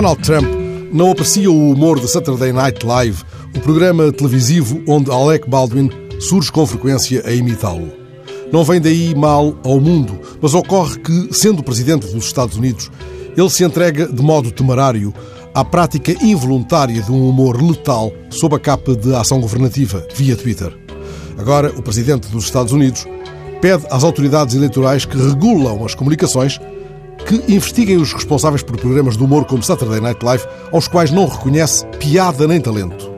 Donald Trump não aprecia o humor de Saturday Night Live, o programa televisivo onde Alec Baldwin surge com frequência a imitá-lo. Não vem daí mal ao mundo, mas ocorre que, sendo presidente dos Estados Unidos, ele se entrega de modo temerário à prática involuntária de um humor letal sob a capa de ação governativa, via Twitter. Agora, o presidente dos Estados Unidos pede às autoridades eleitorais que regulam as comunicações que investiguem os responsáveis por programas de humor como Saturday Night Live, aos quais não reconhece piada nem talento.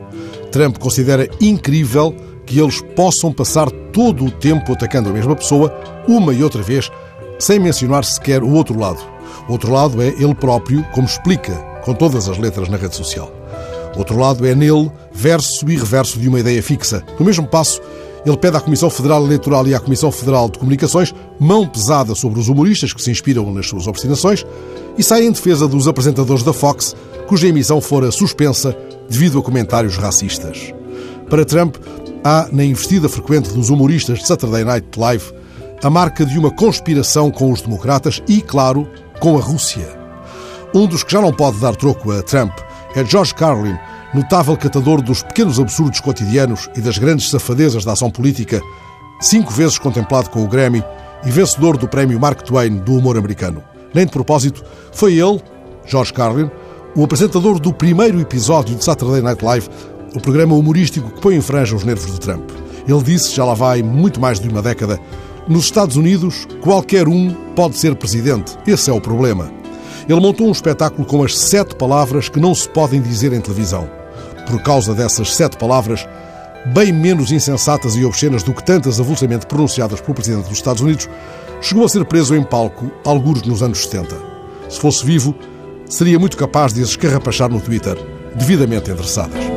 Trump considera incrível que eles possam passar todo o tempo atacando a mesma pessoa, uma e outra vez, sem mencionar sequer o outro lado. O outro lado é ele próprio, como explica com todas as letras na rede social. Outro lado é nele, verso e reverso de uma ideia fixa. No mesmo passo, ele pede à Comissão Federal Eleitoral e à Comissão Federal de Comunicações mão pesada sobre os humoristas que se inspiram nas suas obstinações e sai em defesa dos apresentadores da Fox, cuja emissão fora suspensa devido a comentários racistas. Para Trump, há na investida frequente dos humoristas de Saturday Night Live a marca de uma conspiração com os democratas e, claro, com a Rússia. Um dos que já não pode dar troco a Trump é George Carlin, notável catador dos pequenos absurdos cotidianos e das grandes safadezas da ação política, cinco vezes contemplado com o Grammy e vencedor do prémio Mark Twain do humor americano. Nem de propósito, foi ele, George Carlin, o apresentador do primeiro episódio de Saturday Night Live, o programa humorístico que põe em franja os nervos de Trump. Ele disse, já lá vai muito mais de uma década, nos Estados Unidos, qualquer um pode ser presidente. Esse é o problema. Ele montou um espetáculo com as sete palavras que não se podem dizer em televisão por causa dessas sete palavras, bem menos insensatas e obscenas do que tantas avulsamente pronunciadas pelo Presidente dos Estados Unidos, chegou a ser preso em palco, alguns nos anos 70. Se fosse vivo, seria muito capaz de as escarrapachar no Twitter, devidamente endereçadas.